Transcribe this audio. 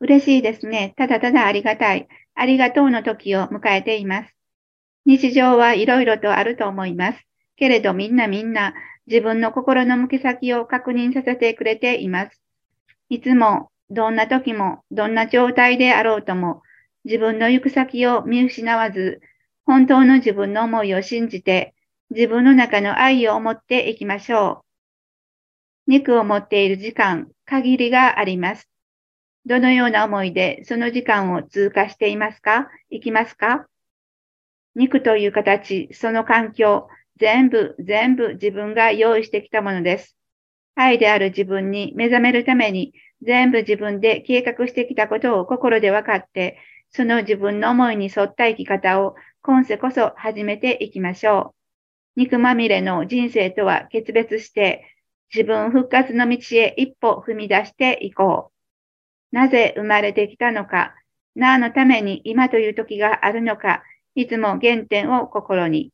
嬉しいですね。ただただありがたい。ありがとうの時を迎えています。日常はいろいろとあると思います。けれどみんなみんな自分の心の向き先を確認させてくれています。いつも、どんな時も、どんな状態であろうとも、自分の行く先を見失わず、本当の自分の思いを信じて、自分の中の愛を持っていきましょう。肉を持っている時間、限りがあります。どのような思いでその時間を通過していますか？行きますか？肉という形、その環境、全部、全部自分が用意してきたものです。愛である自分に目覚めるために、全部自分で計画してきたことを心で分かって、その自分の思いに沿った生き方を今世こそ始めていきましょう。肉まみれの人生とは決別して、自分復活の道へ一歩踏み出していこう。なぜ生まれてきたのか、何のために今という時があるのか、いつも原点を心に。